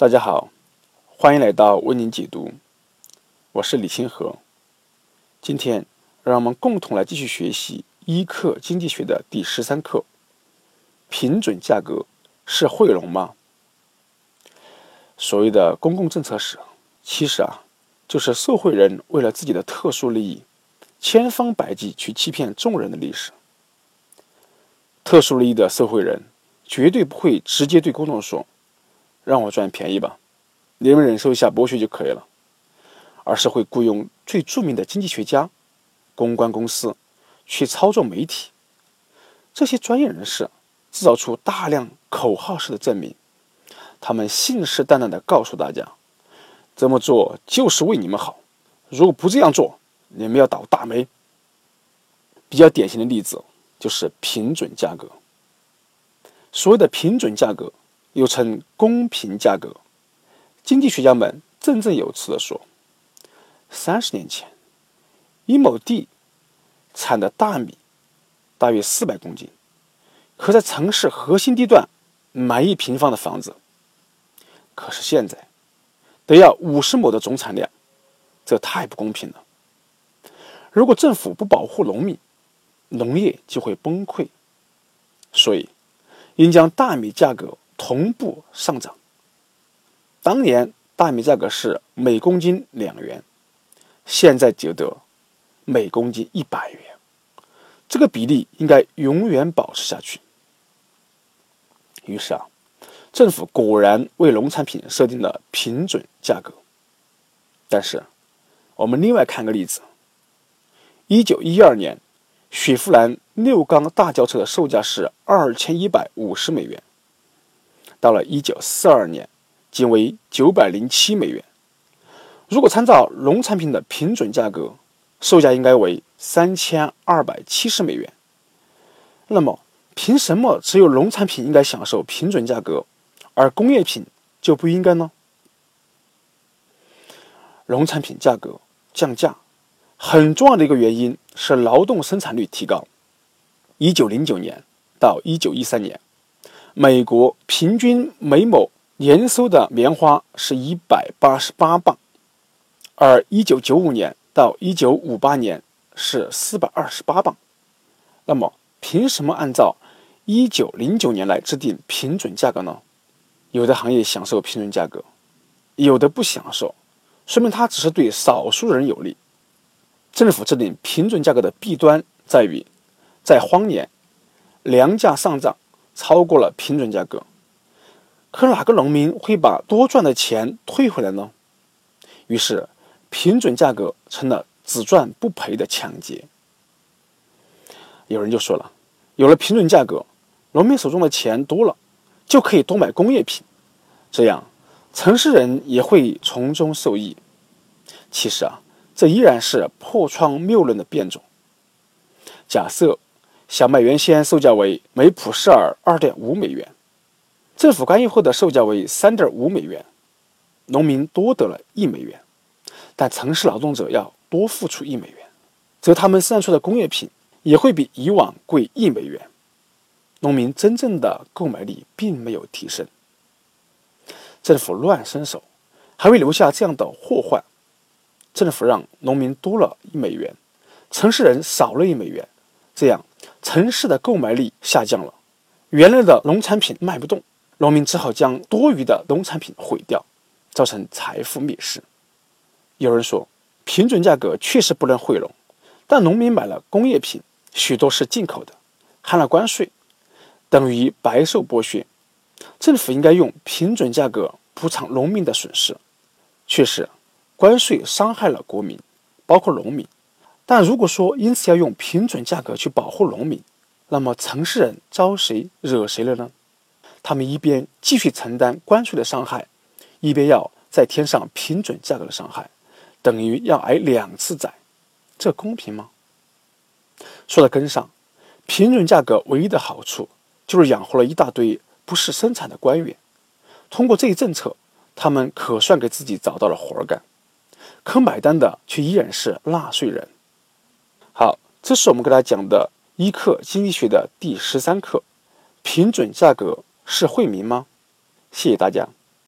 大家好，欢迎来到为您解读，我是李清河。今天，让我们共同来继续学习一课经济学的第十三课：平准价格是惠农吗？所谓的公共政策史，其实啊，就是受贿人为了自己的特殊利益，千方百计去欺骗众人的历史。特殊利益的受贿人，绝对不会直接对公众说。让我赚便宜吧，你们忍受一下剥削就可以了，而是会雇佣最著名的经济学家、公关公司去操作媒体。这些专业人士制造出大量口号式的证明，他们信誓旦旦地告诉大家，这么做就是为你们好，如果不这样做，你们要倒大霉。比较典型的例子就是平准价格。所谓的平准价格。又称公平价格，经济学家们振振有词地说：“三十年前，一亩地产的大米大约四百公斤，可在城市核心地段买一平方的房子。可是现在，得要五十亩的总产量，这太不公平了。如果政府不保护农民，农业就会崩溃。所以，应将大米价格。”同步上涨。当年大米价格是每公斤两元，现在就得每公斤一百元。这个比例应该永远保持下去。于是啊，政府果然为农产品设定了平准价格。但是，我们另外看个例子：一九一二年，雪佛兰六缸大轿车的售价是二千一百五十美元。到了一九四二年，仅为九百零七美元。如果参照农产品的平准价格，售价应该为三千二百七十美元。那么，凭什么只有农产品应该享受平准价格，而工业品就不应该呢？农产品价格降价，很重要的一个原因是劳动生产率提高。一九零九年到一九一三年。美国平均每亩年收的棉花是一百八十八磅，而一九九五年到一九五八年是四百二十八磅。那么，凭什么按照一九零九年来制定平准价格呢？有的行业享受平准价格，有的不享受，说明它只是对少数人有利。政府制定平准价格的弊端在于，在荒年，粮价上涨。超过了平准价格，可哪个农民会把多赚的钱退回来呢？于是，平准价格成了只赚不赔的抢劫。有人就说了，有了平准价格，农民手中的钱多了，就可以多买工业品，这样城市人也会从中受益。其实啊，这依然是破窗谬论的变种。假设。小麦原先售价为每普舍尔二点五美元，政府干预后的售价为三点五美元，农民多得了一美元，但城市劳动者要多付出一美元，则他们生产出的工业品也会比以往贵一美元，农民真正的购买力并没有提升。政府乱伸手，还会留下这样的祸患：政府让农民多了一美元，城市人少了一美元，这样。城市的购买力下降了，原来的农产品卖不动，农民只好将多余的农产品毁掉，造成财富灭失。有人说，平准价格确实不能惠农，但农民买了工业品，许多是进口的，含了关税，等于白受剥削。政府应该用平准价格补偿农民的损失。确实，关税伤害了国民，包括农民。但如果说因此要用平准价格去保护农民，那么城市人招谁惹谁了呢？他们一边继续承担关税的伤害，一边要再添上平准价格的伤害，等于要挨两次宰，这公平吗？说到根上，平准价格唯一的好处就是养活了一大堆不是生产的官员，通过这一政策，他们可算给自己找到了活干，可买单的却依然是纳税人。这是我们给大家讲的一课经济学的第十三课：平准价格是惠民吗？谢谢大家。